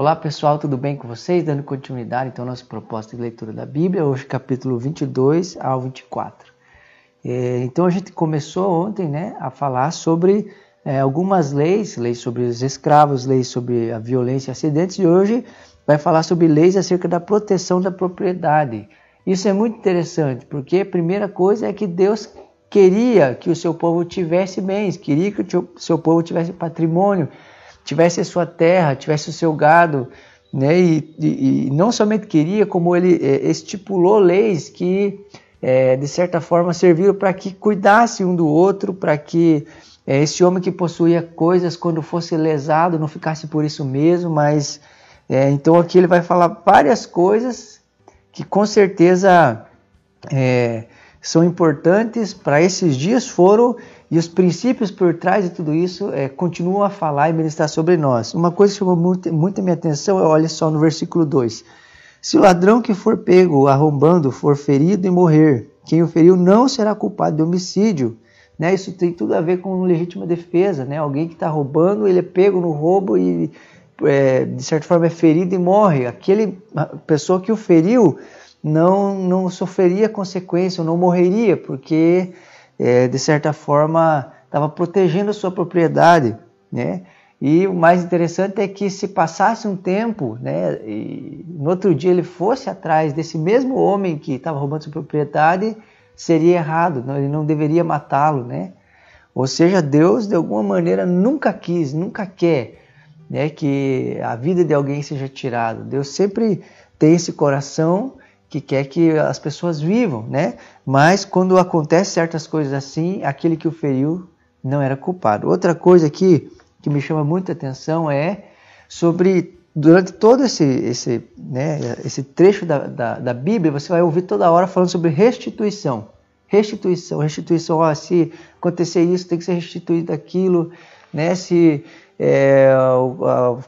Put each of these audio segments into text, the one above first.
Olá pessoal, tudo bem com vocês? Dando continuidade então à nossa proposta de leitura da Bíblia, hoje capítulo 22 ao 24. É, então a gente começou ontem né, a falar sobre é, algumas leis, leis sobre os escravos, leis sobre a violência e acidentes, e hoje vai falar sobre leis acerca da proteção da propriedade. Isso é muito interessante, porque a primeira coisa é que Deus queria que o seu povo tivesse bens, queria que o seu povo tivesse patrimônio, tivesse a sua terra, tivesse o seu gado, né? E, e, e não somente queria, como ele é, estipulou leis que, é, de certa forma, serviram para que cuidasse um do outro, para que é, esse homem que possuía coisas, quando fosse lesado, não ficasse por isso mesmo, mas é, então aqui ele vai falar várias coisas que com certeza é, são importantes para esses dias foram e os princípios por trás de tudo isso é, continuam a falar e ministrar sobre nós. Uma coisa que chamou muito, muito a minha atenção é, olha só no versículo 2. Se o ladrão que for pego arrombando for ferido e morrer, quem o feriu não será culpado de homicídio. Né? Isso tem tudo a ver com legítima defesa. Né? Alguém que está roubando, ele é pego no roubo e, é, de certa forma, é ferido e morre. Aquele pessoa que o feriu não, não sofreria consequência, não morreria, porque é, de certa forma estava protegendo a sua propriedade, né? E o mais interessante é que se passasse um tempo, né, e no outro dia ele fosse atrás desse mesmo homem que estava roubando sua propriedade, seria errado, ele não deveria matá-lo, né? Ou seja, Deus de alguma maneira nunca quis, nunca quer, né, que a vida de alguém seja tirada. Deus sempre tem esse coração que quer que as pessoas vivam, né? Mas quando acontece certas coisas assim, aquele que o feriu não era culpado. Outra coisa aqui que me chama muita atenção é sobre durante todo esse esse né, esse trecho da, da, da, Bíblia você vai ouvir toda hora falando sobre restituição, restituição, restituição. Ó, se acontecer isso tem que ser restituído aquilo, né? Se é,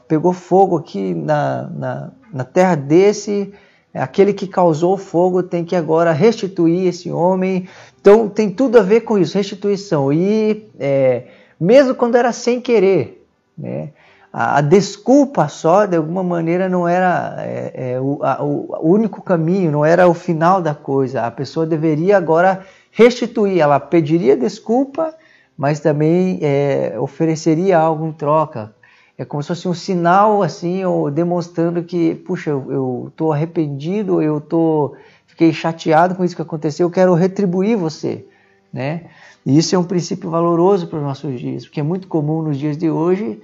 pegou fogo aqui na, na, na terra desse aquele que causou o fogo tem que agora restituir esse homem. Então tem tudo a ver com isso, restituição. E é, mesmo quando era sem querer, né, a, a, desculpa só, de alguma maneira, não era é, é, o, a, o, único caminho, não era o final da coisa. A pessoa deveria agora restituir. Ela pediria desculpa, mas também é, ofereceria algo em troca é como se fosse um sinal assim, ou demonstrando que, puxa, eu estou arrependido, eu tô, fiquei chateado com isso que aconteceu, eu quero retribuir você, né? E isso é um princípio valoroso para os nossos dias, porque é muito comum nos dias de hoje,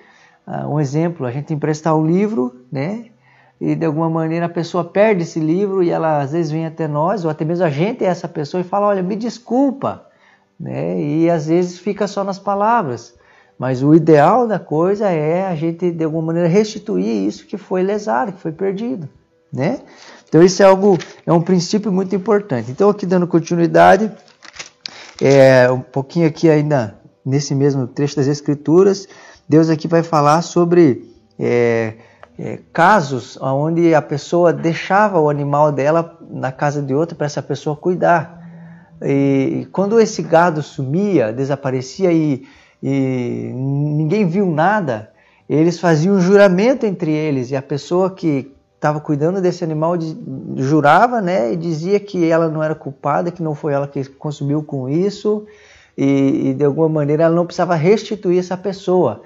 uh, um exemplo, a gente emprestar um livro, né? E de alguma maneira a pessoa perde esse livro e ela às vezes vem até nós, ou até mesmo a gente é essa pessoa e fala, olha, me desculpa, né? E às vezes fica só nas palavras. Mas o ideal da coisa é a gente, de alguma maneira, restituir isso que foi lesado, que foi perdido. Né? Então, isso é algo, é um princípio muito importante. Então, aqui dando continuidade, é, um pouquinho aqui ainda nesse mesmo trecho das Escrituras, Deus aqui vai falar sobre é, é, casos onde a pessoa deixava o animal dela na casa de outra para essa pessoa cuidar. E quando esse gado sumia, desaparecia e e ninguém viu nada, eles faziam um juramento entre eles e a pessoa que estava cuidando desse animal jurava, né, e dizia que ela não era culpada, que não foi ela que consumiu com isso e, e de alguma maneira ela não precisava restituir essa pessoa.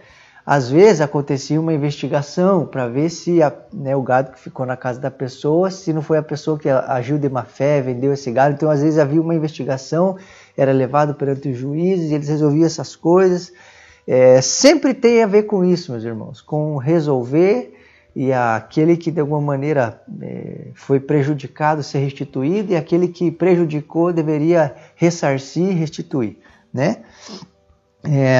Às vezes acontecia uma investigação para ver se a, né, o gado que ficou na casa da pessoa, se não foi a pessoa que agiu de má fé, vendeu esse gado. Então, às vezes havia uma investigação era levado perante os juízes e eles resolviam essas coisas. É, sempre tem a ver com isso, meus irmãos, com resolver e aquele que de alguma maneira é, foi prejudicado ser restituído e aquele que prejudicou deveria ressarcir e restituir, né? É,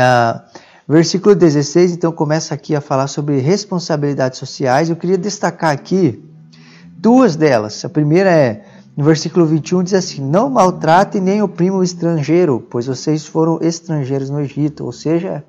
versículo 16 então começa aqui a falar sobre responsabilidades sociais. Eu queria destacar aqui duas delas. A primeira é no versículo 21 diz assim: Não maltrate nem oprima o estrangeiro, pois vocês foram estrangeiros no Egito. Ou seja,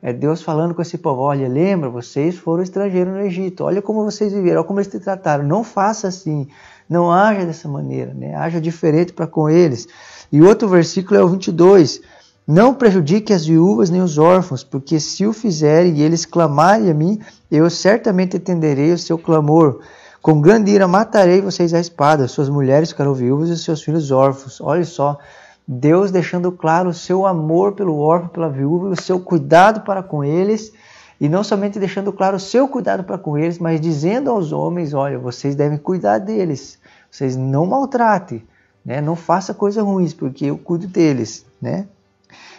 é Deus falando com esse povo: Olha, lembra, vocês foram estrangeiros no Egito. Olha como vocês viveram, olha como eles te trataram. Não faça assim, não haja dessa maneira, né? haja diferente para com eles. E outro versículo é o 22. Não prejudique as viúvas nem os órfãos, porque se o fizerem e eles clamarem a mim, eu certamente atenderei o seu clamor. Com grande ira matarei vocês à espada, suas mulheres ficarão viúvas e seus filhos órfãos. Olha só, Deus deixando claro o seu amor pelo órfão, pela viúva, o seu cuidado para com eles, e não somente deixando claro o seu cuidado para com eles, mas dizendo aos homens: olha, vocês devem cuidar deles, vocês não maltratem, né? não faça coisas ruins, porque eu cuido deles. Né?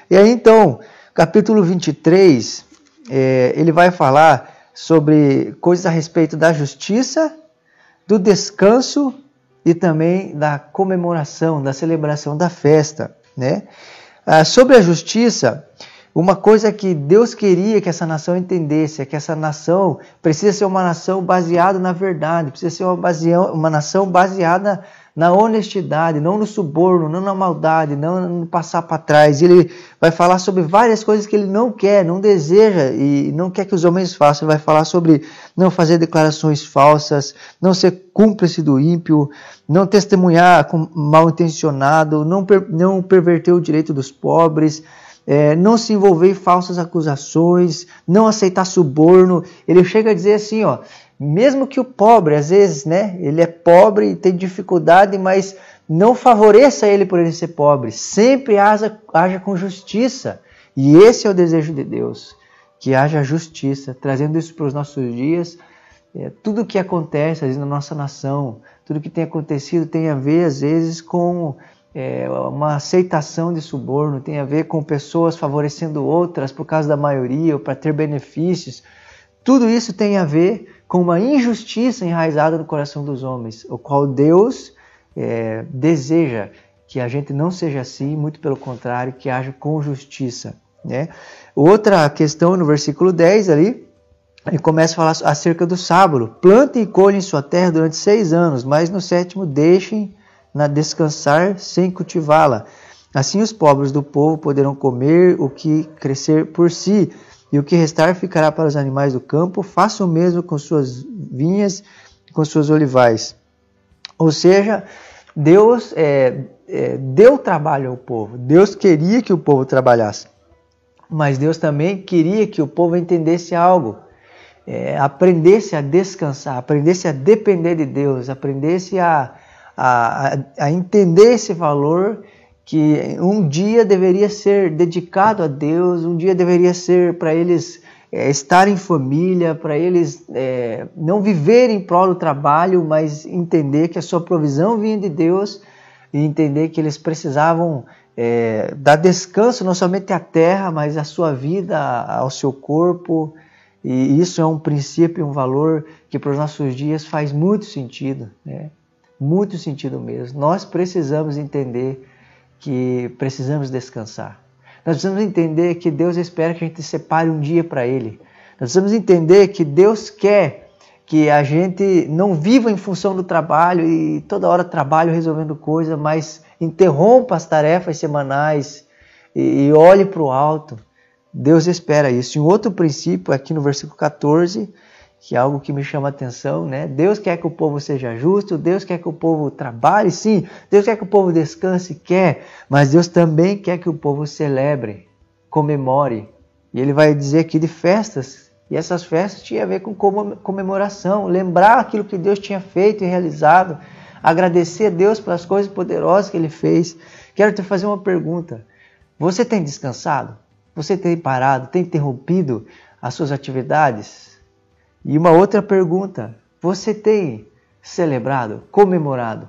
E aí então, capítulo 23, é, ele vai falar sobre coisas a respeito da justiça, do descanso e também da comemoração, da celebração da festa. Né? Ah, sobre a justiça, uma coisa que Deus queria que essa nação entendesse é que essa nação precisa ser uma nação baseada na verdade, precisa ser uma, uma nação baseada na honestidade, não no suborno, não na maldade, não no passar para trás. Ele vai falar sobre várias coisas que ele não quer, não deseja e não quer que os homens façam. Ele vai falar sobre não fazer declarações falsas, não ser cúmplice do ímpio, não testemunhar com mal intencionado, não, per, não perverter o direito dos pobres. É, não se envolver em falsas acusações, não aceitar suborno. Ele chega a dizer assim, ó, mesmo que o pobre, às vezes, né, ele é pobre e tem dificuldade, mas não favoreça ele por ele ser pobre. Sempre haja, haja com justiça. E esse é o desejo de Deus, que haja justiça, trazendo isso para os nossos dias. É, tudo o que acontece vezes, na nossa nação, tudo que tem acontecido tem a ver, às vezes, com é, uma aceitação de suborno, tem a ver com pessoas favorecendo outras por causa da maioria ou para ter benefícios. Tudo isso tem a ver com uma injustiça enraizada no coração dos homens, o qual Deus é, deseja que a gente não seja assim, muito pelo contrário, que haja com justiça. Né? Outra questão no versículo 10 ali, ele começa a falar acerca do sábado. Plantem e colhem sua terra durante seis anos, mas no sétimo deixem na descansar sem cultivá-la. Assim os pobres do povo poderão comer o que crescer por si, e o que restar ficará para os animais do campo, faça o mesmo com suas vinhas e com suas olivais. Ou seja, Deus é, é, deu trabalho ao povo, Deus queria que o povo trabalhasse, mas Deus também queria que o povo entendesse algo, é, aprendesse a descansar, aprendesse a depender de Deus, aprendesse a, a, a entender esse valor que um dia deveria ser dedicado a Deus, um dia deveria ser para eles é, estar em família, para eles é, não viverem em prol do trabalho, mas entender que a sua provisão vinha de Deus e entender que eles precisavam é, dar descanso não somente à terra, mas à sua vida, ao seu corpo. E isso é um princípio, um valor que para os nossos dias faz muito sentido, né? Muito sentido mesmo. Nós precisamos entender que precisamos descansar. Nós precisamos entender que Deus espera que a gente separe um dia para Ele. Nós precisamos entender que Deus quer que a gente não viva em função do trabalho e toda hora trabalho resolvendo coisa, mas interrompa as tarefas semanais e, olhe para o alto. Deus espera isso. E um outro princípio, aqui no versículo 14, que é algo que me chama a atenção, né? Deus quer que o povo seja justo, Deus quer que o povo trabalhe, sim, Deus quer que o povo descanse, quer, mas Deus também quer que o povo celebre, comemore. E ele vai dizer aqui de festas, e essas festas tinham a ver com comemoração, lembrar aquilo que Deus tinha feito e realizado, agradecer a Deus pelas coisas poderosas que ele fez. Quero te fazer uma pergunta: você tem descansado? Você tem parado, tem interrompido as suas atividades? E uma outra pergunta: você tem celebrado, comemorado,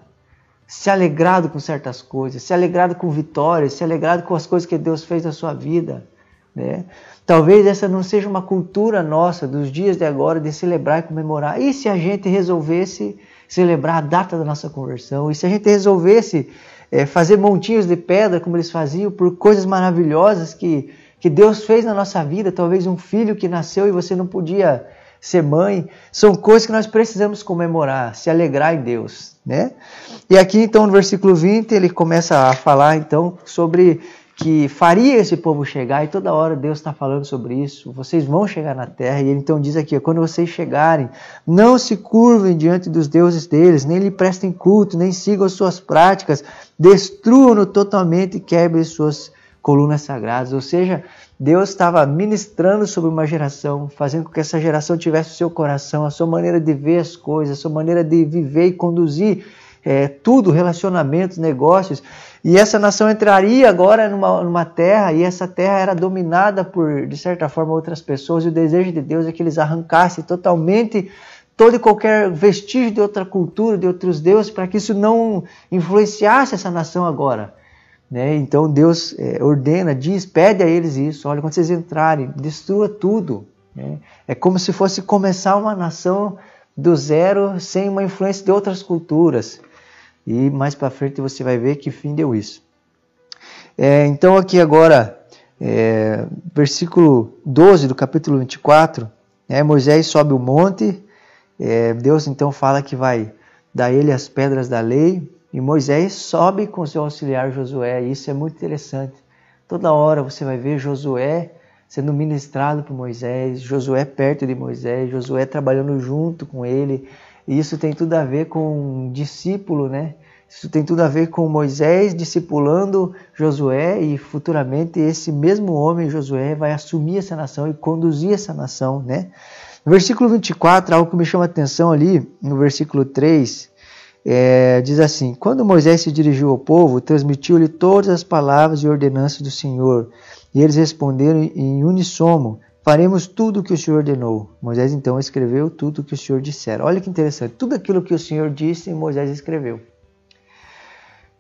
se alegrado com certas coisas, se alegrado com vitórias, se alegrado com as coisas que Deus fez na sua vida? Né? Talvez essa não seja uma cultura nossa dos dias de agora de celebrar e comemorar. E se a gente resolvesse celebrar a data da nossa conversão? E se a gente resolvesse é, fazer montinhos de pedra como eles faziam por coisas maravilhosas que, que Deus fez na nossa vida? Talvez um filho que nasceu e você não podia ser mãe, são coisas que nós precisamos comemorar, se alegrar em Deus, né? E aqui então no versículo 20 ele começa a falar então sobre que faria esse povo chegar e toda hora Deus está falando sobre isso. Vocês vão chegar na terra e ele então diz aqui: quando vocês chegarem, não se curvem diante dos deuses deles, nem lhe prestem culto, nem sigam as suas práticas, destruam-no totalmente e quebrem suas colunas sagradas, ou seja, Deus estava ministrando sobre uma geração, fazendo com que essa geração tivesse o seu coração, a sua maneira de ver as coisas, a sua maneira de viver e conduzir é, tudo, relacionamentos, negócios. E essa nação entraria agora numa, numa terra, e essa terra era dominada por, de certa forma, outras pessoas, e o desejo de Deus é que eles arrancassem totalmente todo e qualquer vestígio de outra cultura, de outros deuses, para que isso não influenciasse essa nação agora. Né? Então Deus é, ordena, diz, pede a eles isso. Olha, quando vocês entrarem, destrua tudo. Né? É como se fosse começar uma nação do zero, sem uma influência de outras culturas. E mais para frente você vai ver que fim deu isso. É, então aqui agora, é, versículo 12 do capítulo 24, né, Moisés sobe o monte, é, Deus então fala que vai dar ele as pedras da lei, e Moisés sobe com seu auxiliar Josué, e isso é muito interessante. Toda hora você vai ver Josué sendo ministrado por Moisés, Josué perto de Moisés, Josué trabalhando junto com ele. E isso tem tudo a ver com um discípulo, né? Isso tem tudo a ver com Moisés discipulando Josué e futuramente esse mesmo homem, Josué, vai assumir essa nação e conduzir essa nação, né? No versículo 24, algo que me chama a atenção ali, no versículo 3, é, diz assim: Quando Moisés se dirigiu ao povo, transmitiu-lhe todas as palavras e ordenanças do Senhor. E eles responderam em unissono: Faremos tudo o que o Senhor ordenou. Moisés então escreveu tudo o que o Senhor dissera. Olha que interessante, tudo aquilo que o Senhor disse, Moisés escreveu.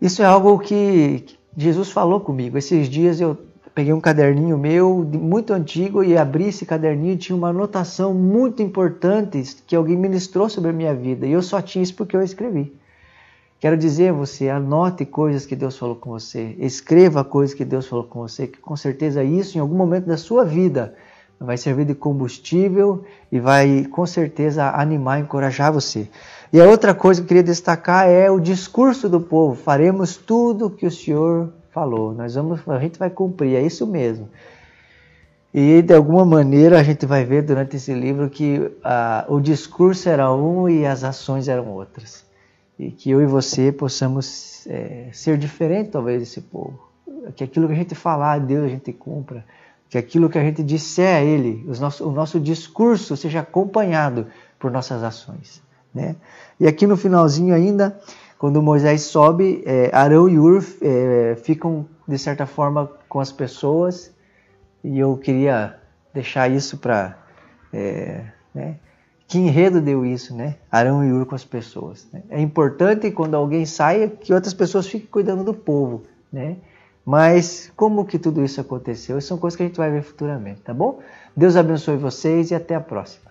Isso é algo que Jesus falou comigo. Esses dias eu peguei um caderninho meu, muito antigo, e abri esse caderninho e tinha uma anotação muito importante que alguém ministrou sobre a minha vida. E eu só tinha isso porque eu escrevi. Quero dizer a você, anote coisas que Deus falou com você, escreva coisas que Deus falou com você, que com certeza isso em algum momento da sua vida vai servir de combustível e vai com certeza animar, encorajar você. E a outra coisa que eu queria destacar é o discurso do povo. Faremos tudo que o Senhor falou. Nós vamos, a gente vai cumprir, é isso mesmo. E de alguma maneira a gente vai ver durante esse livro que o discurso era um e as ações eram outras. E que eu e você possamos é, ser diferente talvez desse povo. Que aquilo que a gente falar a Deus a gente cumpra. Que aquilo que a gente disser a Ele, nosso, o nosso discurso seja acompanhado por nossas ações. Né? E aqui no finalzinho ainda, quando Moisés sobe, é, Arão e Ur é, ficam, de certa forma, com as pessoas, e eu queria deixar isso para. É, né? Que enredo deu isso, né? Arão e Ur com as pessoas. Né? É importante quando alguém saia que outras pessoas fiquem cuidando do povo, né? Mas como que tudo isso aconteceu? São coisas que a gente vai ver futuramente, tá bom? Deus abençoe vocês e até a próxima.